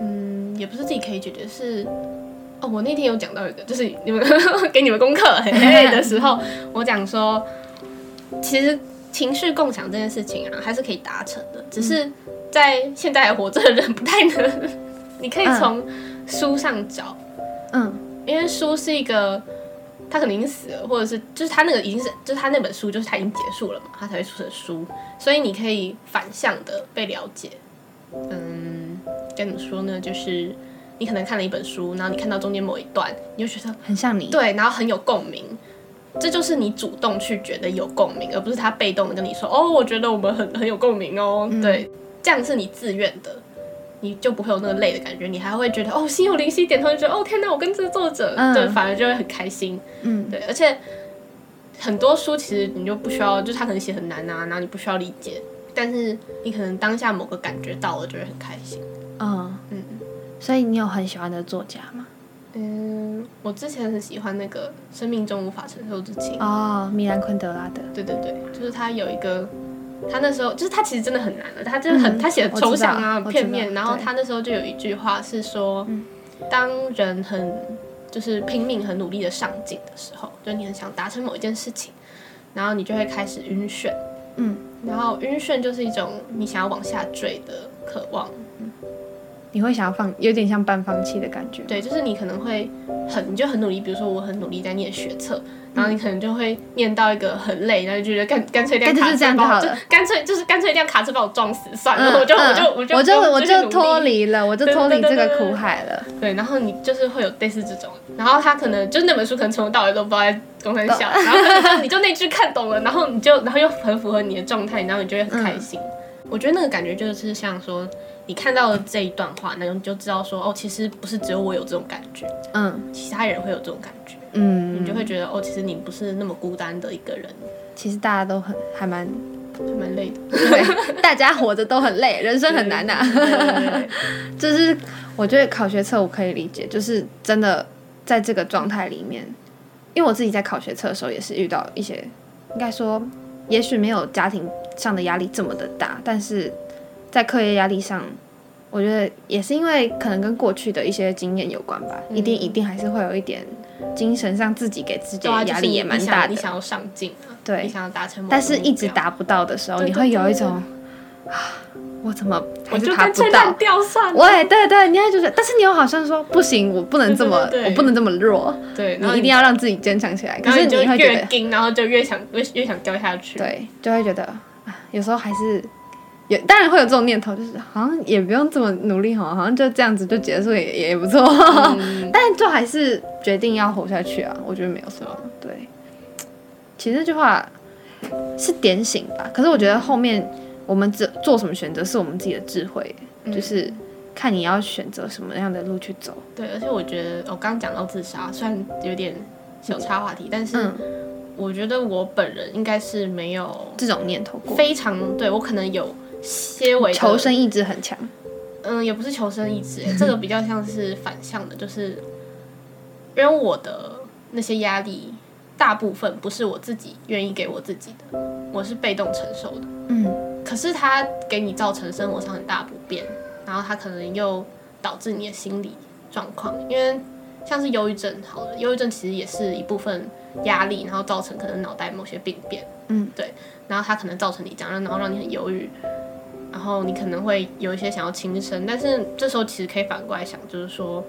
嗯，也不是自己可以解决，是哦，我那天有讲到一个，就是你们 给你们功课嘿嘿的时候，我讲说，其实情绪共享这件事情啊，还是可以达成的，只是在现在还活着的人不太能。你可以从书上找，嗯因为书是一个，他可能已经死了，或者是就是他那个已经是，就是他那本书就是他已经结束了嘛，他才会出成书，所以你可以反向的被了解。嗯，该怎么说呢？就是你可能看了一本书，然后你看到中间某一段，你就觉得很像你。对，然后很有共鸣。这就是你主动去觉得有共鸣，而不是他被动的跟你说哦，我觉得我们很很有共鸣哦。对，这样是你自愿的。你就不会有那个累的感觉，你还会觉得哦，心有灵犀一点通，就觉得哦天哪，我跟这个作者，嗯对，反而就会很开心，嗯对，而且很多书其实你就不需要，就是他可能写很难啊，然后你不需要理解，但是你可能当下某个感觉到了，就会很开心。嗯嗯所以你有很喜欢的作家吗？嗯，我之前很喜欢那个《生命中无法承受之轻》，哦，米兰昆德拉的。对对对，就是他有一个。他那时候就是他其实真的很难了，他真的很、嗯他写的抽象啊，片面。然后他那时候就有一句话是说，嗯当人很就是拼命、很努力的上进的时候，就你很想达成某一件事情，然后你就会开始晕眩。嗯，然后晕眩就是一种你想要往下坠的渴望。你会想要放，有点像半放弃的感觉。对，就是你可能会很，你就很努力，比如说我很努力在念学测，然后你可能就会念到一个很累，然后就觉得干干脆一辆卡车把我干脆就是干脆一辆卡车把我撞死算了，嗯，我就我嗯就我就我就我就脱离了，我就对脱离这个苦海了。对，然后你就是会有类似这种，然后他可能就是那本书可能从头到尾都不知道在公三小，然后你就那句看懂了，然后你就然后又很符合你的状态，然后你就会很开心。我觉得那个感觉就是像说你看到了这一段话，那你就知道说哦，其实不是只有我有这种感觉，嗯。其他人会有这种感觉，嗯，你就会觉得哦，其实你不是那么孤单的一个人，其实大家都很还蛮，还蛮累的。对，大家活着都很累，人生很难呐、就是我觉得考学测我可以理解，就是真的在这个状态里面，因为我自己在考学测的时候也是遇到一些，应该说也许没有家庭上的压力这么的大，但是在课业压力上，我觉得也是因为可能跟过去的一些经验有关吧，一定一定还是会有一点精神上自己给自己压力也蛮大的，想你想要上进啊，对你想要达成但是一直达不到的时候，对对你会有一种啊，我怎么还我就是爬不到。喂，对对，你会就是，但是你又好像说不行，我不能这么，对对对我不能这么弱，对，你一定要让自己坚强起来。可是你就会觉得，然后就越想越越想掉下去。对，就会觉得啊，有时候还是有，当然会有这种念头，就是好像也不用这么努力哈，好像就这样子就结束也也不错，嗯，但就还是决定要活下去啊，我觉得没有什么。对，其实这句话是点醒吧，可是我觉得后面我们做做什么选择是我们自己的智慧，嗯。就是看你要选择什么样的路去走。对，而且我觉得我刚刚讲到自杀，虽然有点小插话题，但是嗯，我觉得我本人应该是没有这种念头过，非常对我可能有些微求生意志很强。嗯，也不是求生意志，欸这个比较像是反向的，就是因为我的那些压力大部分不是我自己愿意给我自己的，我是被动承受的。嗯可是它给你造成生活上很大不便，然后它可能又导致你的心理状况，因为像是忧郁症好了，忧郁症其实也是一部分压力，然后造成可能脑袋某些病变，嗯，对，然后它可能造成你这样，然后让你很忧郁，然后你可能会有一些想要轻生，但是这时候其实可以反过来想，就是说。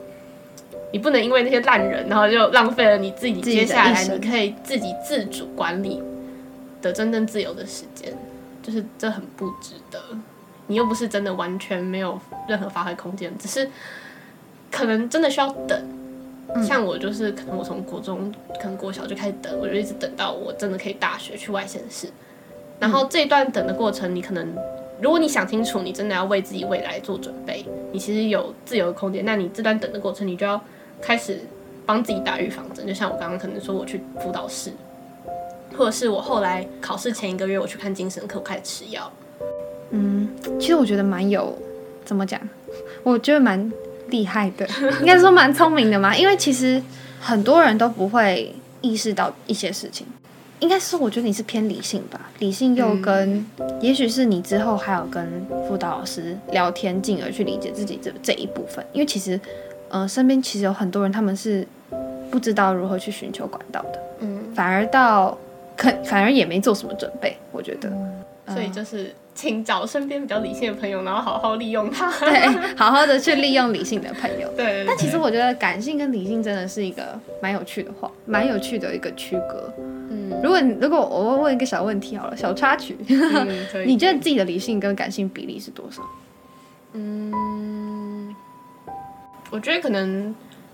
你不能因为那些烂人，然后就浪费了你自己接下来你可以自己自主管理的真正自由的时间。就是这很不值得。你又不是真的完全没有任何发挥空间，只是可能真的需要等。像我就是可能我从国中可能国小就开始等，我就一直等到我真的可以大学去外县市。然后这一段等的过程，你可能如果你想清楚，你真的要为自己未来做准备，你其实有自由的空间。那你这段等的过程，你就要开始帮自己打预防针。就像我刚刚可能说我去辅导室，或者是我后来考试前一个月我去看精神科，我开始吃药。嗯，其实我觉得蛮有怎么讲，我觉得蛮厉害的，应该说蛮聪明的嘛。因为其实很多人都不会意识到一些事情。应该是我觉得你是偏理性吧，理性又跟，也许是你之后还有跟辅导老师聊天，进而去理解自己这这一部分。因为其实呃，身边其实有很多人他们是不知道如何去寻求管道的，嗯，反而到可反而也没做什么准备，我觉得。所以就是请找身边比较理性的朋友，然后好好利用它。对，好好的去利用理性的朋友。对但其实我觉得感性跟理性真的是一个蛮有趣的话，蛮有趣的一个区隔。嗯如果你如果我问一个小问题好了，小插曲，你觉得自己的理性跟感性比例是多少？嗯，我觉得可能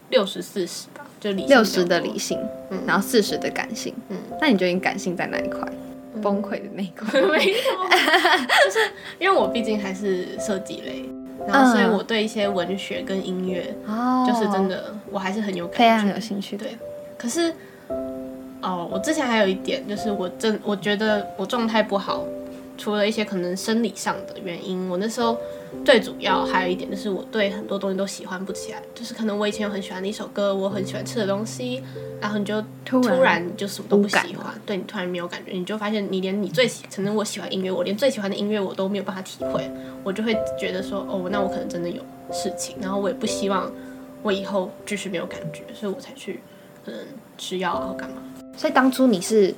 六十四十吧，就理六十的理性，嗯然后四十的感性。嗯那你觉得你感性在哪一块？崩溃的那一块？没有，就是因为我毕竟还是设计类，然后所以我对一些文学跟音乐，哦就是真的我还是很有非常感觉。有兴趣的。对，可是哦，我之前还有一点就是我真我觉得我状态不好，除了一些可能生理上的原因，我那时候最主要还有一点就是我对很多东西都喜欢不起来，就是可能我以前有很喜欢的一首歌，我很喜欢吃的东西，然后你就突然就什么都不喜欢，对你突然没有感觉，你就发现你连你最喜，可能我喜欢音乐，我连最喜欢的音乐我都没有办法体会，我就会觉得说，哦，那我可能真的有事情，然后我也不希望我以后继续没有感觉，所以我才去可能吃药啊或干嘛。所以当初你是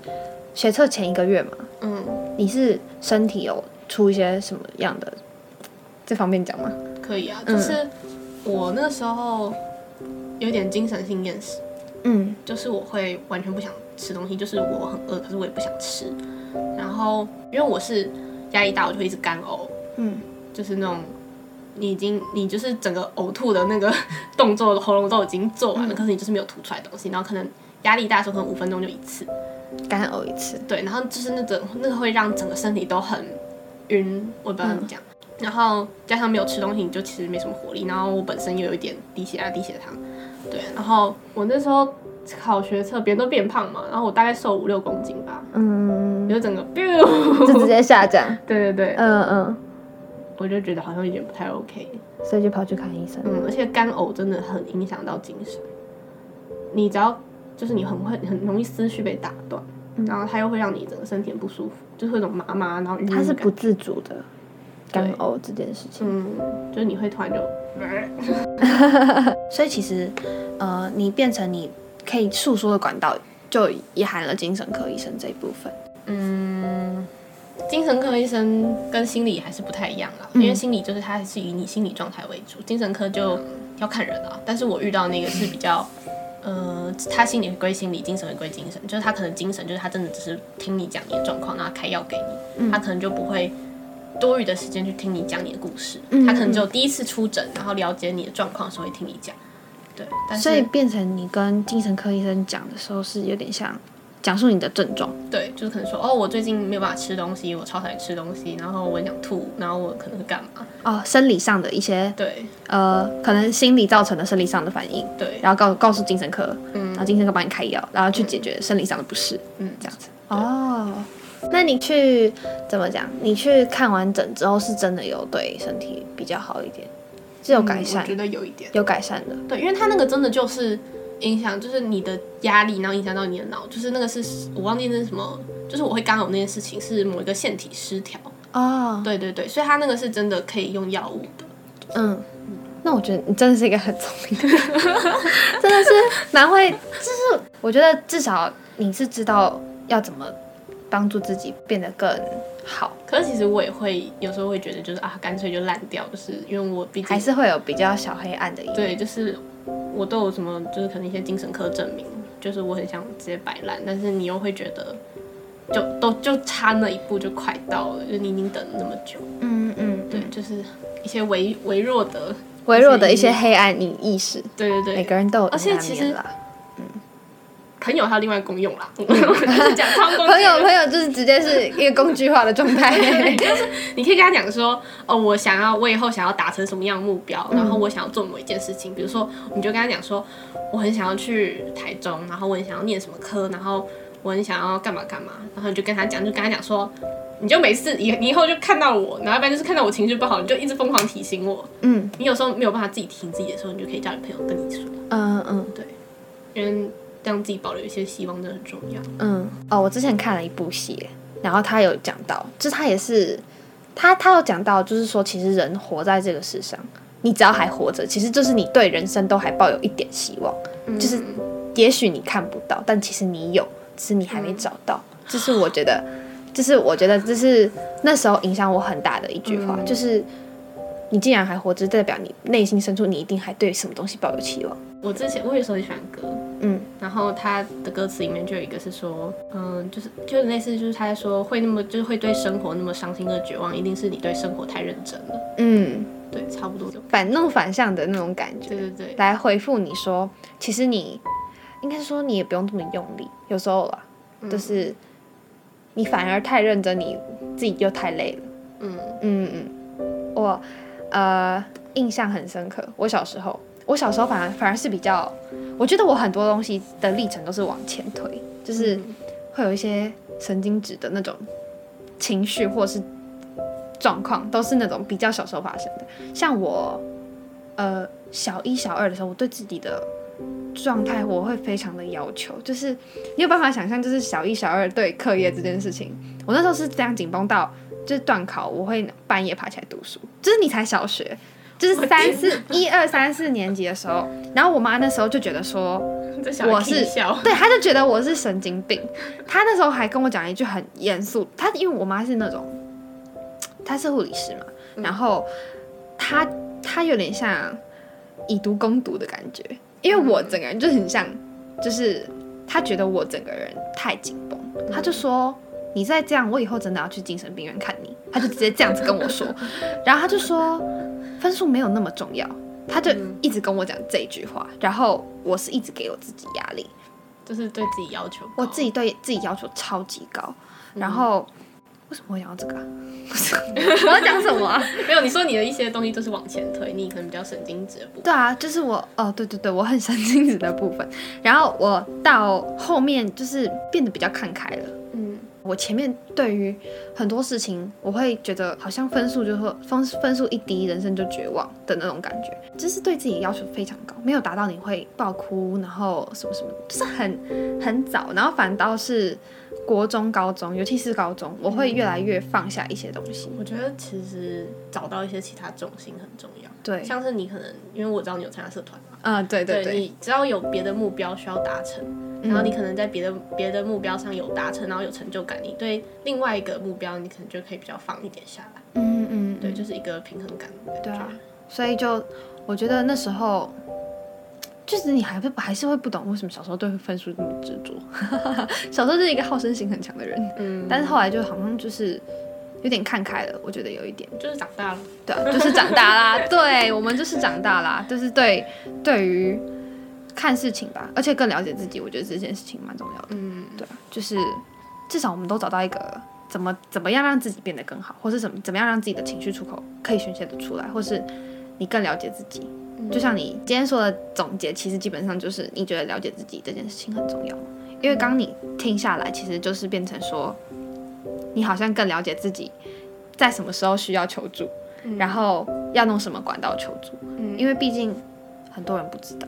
学测前一个月嘛？嗯，你是身体有出一些什么样的？这方面讲吗？可以啊，嗯就是我那时候有点精神性厌食，嗯就是我会完全不想吃东西，就是我很饿，可是我也不想吃。然后因为我是压力大，我就会一直干呕，嗯，就是那种你已经你就是整个呕吐的那个 动作，喉咙都已经做完了，可是你就是没有吐出来东西，然后可能压力大的时候可能五分钟就一次，干呕一次。对，然后就是那种那个会让整个身体都很晕，我不知道怎么讲。然后加上没有吃东西，你就其实没什么活力。然后我本身又有一点低血压、低血糖，对。然后我那时候考学测，别人都变胖嘛，然后我大概瘦五六公斤吧，嗯，就整个 biu，就直接下降。对对对，嗯嗯，我就觉得好像有点不太 OK。所以就跑去看医生。嗯，而且干呕真的很影响到精神。你只要就是你很会很容易思绪被打断，然后它又会让你整个身体很不舒服，就是会有种麻麻，然后它是不自主的干呕这件事情。嗯，就是你会突然就，所以其实，呃，你变成你可以诉说的管道，就也含了精神科医生这一部分。嗯，精神科医生跟心理还是不太一样啦，嗯因为心理就是它是以你心理状态为主，精神科就要看人啊。但是我遇到那个是比较，呃，他心理归心理，精神归精神，就是他可能精神就是他真的只是听你讲你的状况，然后开药给你，他可能就不会。多余的时间去听你讲你的故事，嗯他可能只有第一次出诊，然后了解你的状况的时候会听你讲，对。但是所以变成你跟精神科医生讲的时候，是有点像讲述你的症状。对，就是可能说，哦，我最近没有办法吃东西，我超讨厌吃东西，然后我很想吐，然后我可能会干嘛？哦，生理上的一些对呃，可能心理造成的生理上的反应，对，然后告告诉精神科，嗯然后精神科帮你开药，然后去解决生理上的不适，嗯，这样子。哦，那你去怎么讲？你去看完诊之后，是真的有对身体比较好一点，是有改善，嗯我觉得有一点，有改善的。对，因为他那个真的就是影响，就是你的压力，然后影响到你的脑，就是那个是我忘记那是什么，就是我会干呕那件事情是某一个腺体失调，哦，对对对，所以他那个是真的可以用药物的。嗯，那我觉得你真的是一个很聪明的人，真的是蛮会，就是我觉得至少你是知道要怎么帮助自己变得更好，可是其实我也会有时候会觉得，就是啊，干脆就烂掉，就是因为我毕竟还是会有比较小黑暗的一面。对，就是我都有什么，就是可能一些精神科证明，就是我很想直接摆烂，但是你又会觉得，就都就差那一步就快到了，就是你已经等了那么久，嗯嗯，对，就是一些微微弱的，微弱的一些黑暗你意识，对对对，每个人都有而且其实。朋友还有另外功用啦，就是 讲朋友朋友就是直接是一个工具化的状态。就是你可以跟他讲说，哦，我想要，我以后想要达成什么样的目标，然后我想要做某一件事情，比如说，你就跟他讲说，我很想要去台中，然后我很想要念什么科，然后我很想要干嘛干嘛，然后你就跟他讲，就跟他讲说，你就每次以你以后就看到我，然后要不然就是看到我情绪不好，你就一直疯狂提醒我。嗯。你有时候没有办法自己提醒自己的时候，你就可以叫你朋友跟你说，嗯嗯。因为让自己保留一些希望真的很重要。嗯。哦，我之前看了一部戏，然后他有讲到，就是他也是他他有讲到，就是说其实人活在这个世上，你只要还活着，其实就是你对人生都还抱有一点希望。就是也许你看不到，但其实你有，只是你还没找到。这是我觉得，这是我觉得这是那时候影响我很大的一句话，就是你既然还活着，代表你内心深处你一定还对什么东西抱有期望。我之前我有时候很喜欢歌，嗯，然后他的歌词里面就有一个是说，嗯，就是就是类似就是他在说会那么就是会对生活那么伤心和绝望，一定是你对生活太认真了。嗯，对，差不多。就反弄反向的那种感觉。对对对，来回复你说，其实你应该是说你也不用这么用力，有时候啦，就是你反而太认真，你自己又太累了。嗯。嗯嗯，我呃印象很深刻，我小时候，我小时候反而反而是比较，我觉得我很多东西的历程都是往前推，就是会有一些神经质的那种情绪或是状况，都是那种比较小时候发生的。像我呃小一小二的时候，我对自己的状态我会非常的要求，就是你有办法想象，就是小一小二对课业这件事情，我那时候是这样紧绷到，就是断考我会半夜爬起来读书，就是你才小学，就是三四一二三四年级的时候，然后我妈那时候就觉得说 我是笑，对，她就觉得我是神经病，她那时候还跟我讲一句很严肃，她因为我妈是那种，她是护理师嘛，然后她她有点像以毒攻毒的感觉，因为我整个人就很像，就是她觉得我整个人太紧绷，她就说你再这样，我以后真的要去精神病院看你，她就直接这样子跟我说，然后她就说分数没有那么重要。他就一直跟我讲这句话，然后我是一直给我自己压力，就是对自己要求，我自己对自己要求超级高，然后为什么会讲到这个、啊？我要讲什么啊？没有，你说你的一些东西都是往前推，你可能比较神经质的部分。对啊，就是我哦，对对对，我很神经质的部分。然后我到后面就是变得比较看开了。嗯，我前面对于很多事情，我会觉得好像分数就会分分数一低，人生就绝望的那种感觉，就是对自己要求非常高，没有达到你会爆哭，然后什么什么，就是很很早，然后反倒是国中、高中，尤其是高中，我会越来越放下一些东西。我觉得其实找到一些其他重心很重要。对，像是你可能，因为我知道你有参加社团嘛，啊、对对对，你只要有别的目标需要达成，然后你可能在别的别的目标上有达成，然后有成就感，你对另外一个目标，你可能就可以比较放一点下来。嗯嗯，对，就是一个平衡感。对啊，所以就我觉得那时候，就是你还会还是会不懂为什么小时候对分数这么执着。小时候就是一个好胜心很强的人，嗯，但是后来就好像就是有点看开了，我觉得有一点，就是长大了。对啊，就是长大啦。对我们就是长大啦，就是对对于看事情吧，而且更了解自己，我觉得这件事情蛮重要的。嗯，对啊，就是至少我们都找到一个怎么怎么样让自己变得更好，或是怎么怎么样让自己的情绪出口可以宣泄的出来，或是你更了解自己。就像你今天说的总结，其实基本上就是你觉得了解自己这件事情很重要嘛？因为刚你听下来，其实就是变成说，你好像更了解自己在什么时候需要求助，然后要弄什么管道求助。嗯因为毕竟很多人不知道。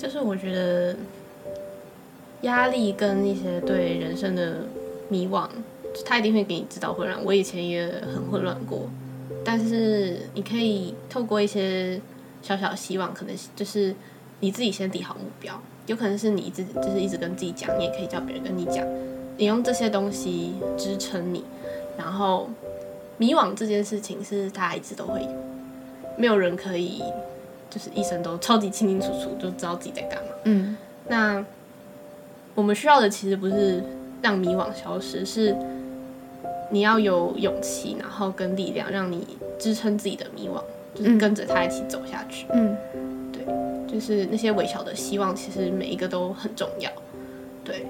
就是我觉得压力跟一些对人生的迷惘，他一定会给你制造混乱。我以前也很混乱过，但是你可以透过一些小小希望，可能就是你自己先定好目标，有可能是你自己就是一直跟自己讲，你也可以叫别人跟你讲，你用这些东西支撑你，然后迷惘这件事情是大家一直都会有，没有人可以就是一生都超级清清楚楚就知道自己在干嘛。嗯那我们需要的其实不是让迷惘消失，是你要有勇气，然后跟力量，让你支撑自己的迷惘，就是跟着他一起走下去。嗯对就是那些微小的希望，其实每一个都很重要。对，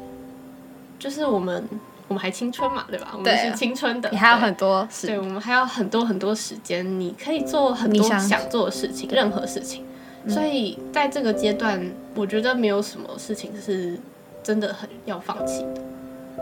就是我们我们还青春嘛，对吧？我们是青春的，你还有很多事对，我们还有很多很多时间，你可以做很多想做的事情，任何事情。所以在这个阶段，我觉得没有什么事情是真的很要放弃的，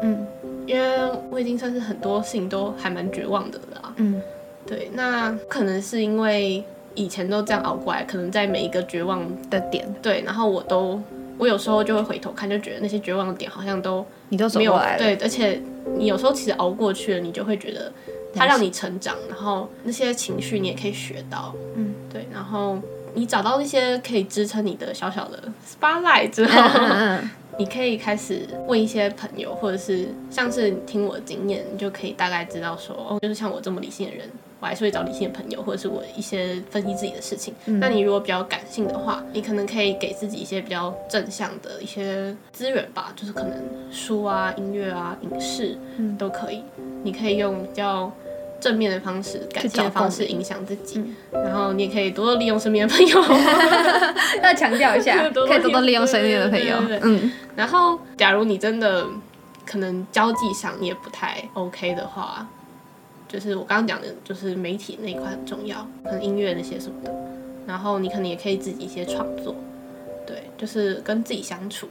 嗯因为我已经算是很多事情都还蛮绝望的了啦。嗯对，那可能是因为以前都这样熬过来，可能在每一个绝望，的点，对，然后我都。我有时候就会回头看，就觉得那些绝望的点好像都你都走没有过来了。对，而且你有时候其实熬过去了，你就会觉得它让你成长，然后那些情绪你也可以学到。嗯对，然后你找到那些可以支撑你的小小的 spotlight 之后，嗯嗯你可以开始问一些朋友，或者是像是你听我的经验，你就可以大概知道说，哦，就是像我这么理性的人，我还是会找理性的朋友，或者是我一些分析自己的事情。那你如果比较感性的话，你可能可以给自己一些比较正向的一些资源吧，就是可能书啊、音乐啊、影视，都可以。你可以用比较正面的方式、感性的方式影响自己，然后你也 可以多多利用身边的朋友。要强调一下，多多可以多多利用身边的朋友对对对。嗯然后，假如你真的可能交际上你也不太 OK 的话，就是我刚刚讲的，就是媒体那一块很重要，可能音乐那些什么的。然后你可能也可以自己一些创作，对，就是跟自己相处。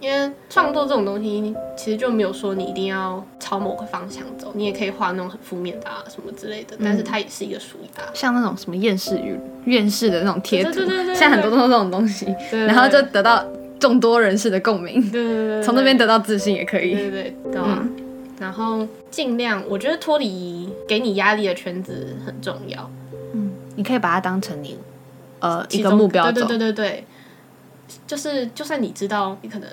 因为创作这种东西，其实就没有说你一定要朝某个方向走，你也可以画那种很负面的啊什么之类的，但是它也是一个舒压。像那种什么厌世语、厌世的那种贴图，对对对对对现在很多都是这种东西，然后就得到众多人士的共鸣，对对从那边得到自信也可以。对对对。然后尽量，我觉得脱离给你压力的圈子很重要。嗯你可以把它当成你呃一个目标走对对。对对对，就是就算你知道你可能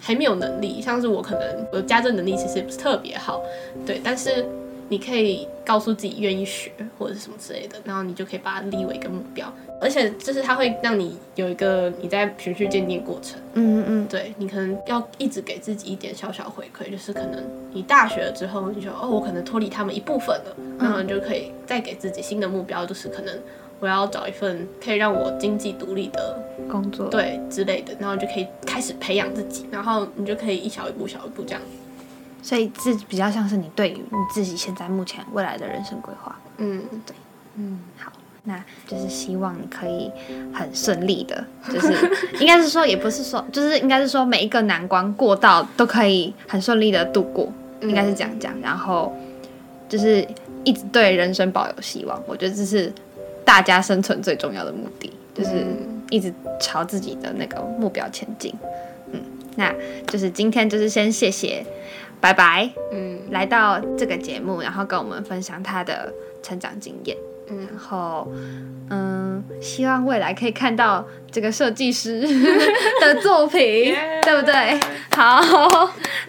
还没有能力，像是我可能我的家政能力其实也不是特别好，对，但是你可以告诉自己愿意学或者是什么之类的，然后你就可以把它立为一个目标，而且就是它会让你有一个你在循序渐进的过程。嗯嗯对你可能要一直给自己一点小小回馈，就是可能你大学了之后，你就哦，我可能脱离他们一部分了，然后你就可以再给自己新的目标，就是可能我要找一份可以让我经济独立的嗯，工作。对之类的，然后你就可以开始培养自己，然后你就可以一小一步、小一步这样。所以这比较像是你对于你自己现在目前未来的人生规划。嗯，对，嗯，好，那就是希望你可以很顺利的，就是应该是说，也不是说，就是应该是说每一个难关过到都可以很顺利的度过，应该是这样讲。然后就是一直对人生抱有希望，我觉得这是大家生存最重要的目的，就是一直朝自己的那个目标前进。嗯，那就是今天就是先谢谢拜拜。嗯来到这个节目，然后跟我们分享他的成长经验。嗯然后，嗯，希望未来可以看到这个设计师 的作品 Yeah 对不对？好，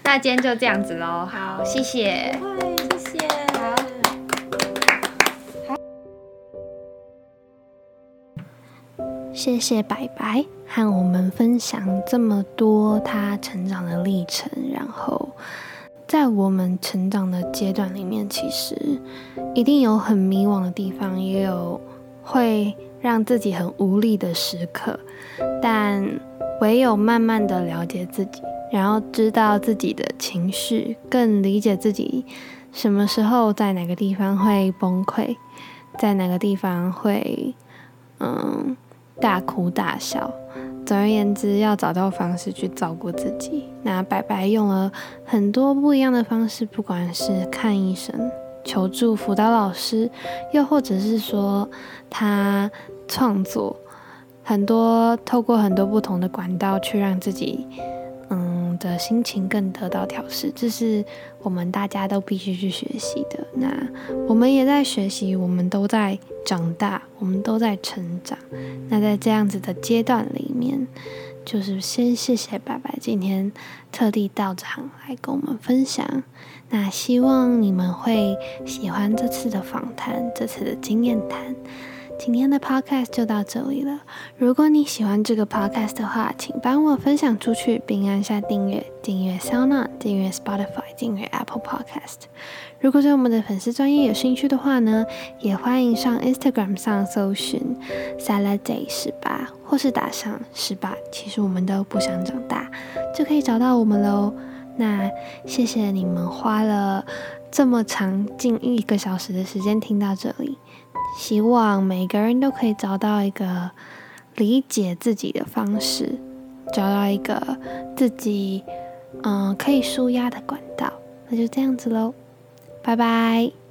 那今天就这样子喽。好谢谢。会，谢谢。谢谢白白和我们分享这么多他成长的历程，然后在我们成长的阶段里面，其实一定有很迷惘的地方，也有会让自己很无力的时刻，但唯有慢慢的了解自己，然后知道自己的情绪，更理解自己什么时候在哪个地方会崩溃，在哪个地方会嗯。大哭大笑。总而言之，要找到方式去照顾自己。那白白用了很多不一样的方式，不管是看医生、求助辅导老师，又或者是说他创作，很多透过很多不同的管道去让自己的心情更得到调试，这是我们大家都必须去学习的。那我们也在学习，我们都在长大，我们都在成长。那在这样子的阶段里面，就是先谢谢白白今天特地到场来跟我们分享。那希望你们会喜欢这次的访谈，这次的经验谈。今天的 podcast 就到这里了。如果你喜欢这个 podcast 的话，请帮我分享出去，并按下订阅，订阅 SoundOn，订阅 Spotify，订阅 Apple Podcast。如果对我们的粉丝专业有兴趣的话呢，也欢迎上 Instagram 上搜寻 Salad Day 十八，或是打上十八，其实我们都不想长大，就可以找到我们喽。那谢谢你们花了这么长近一个小时的时间听到这里，希望每个人都可以找到一个理解自己的方式，找到一个自己嗯可以舒压的管道。那就这样子喽。拜拜。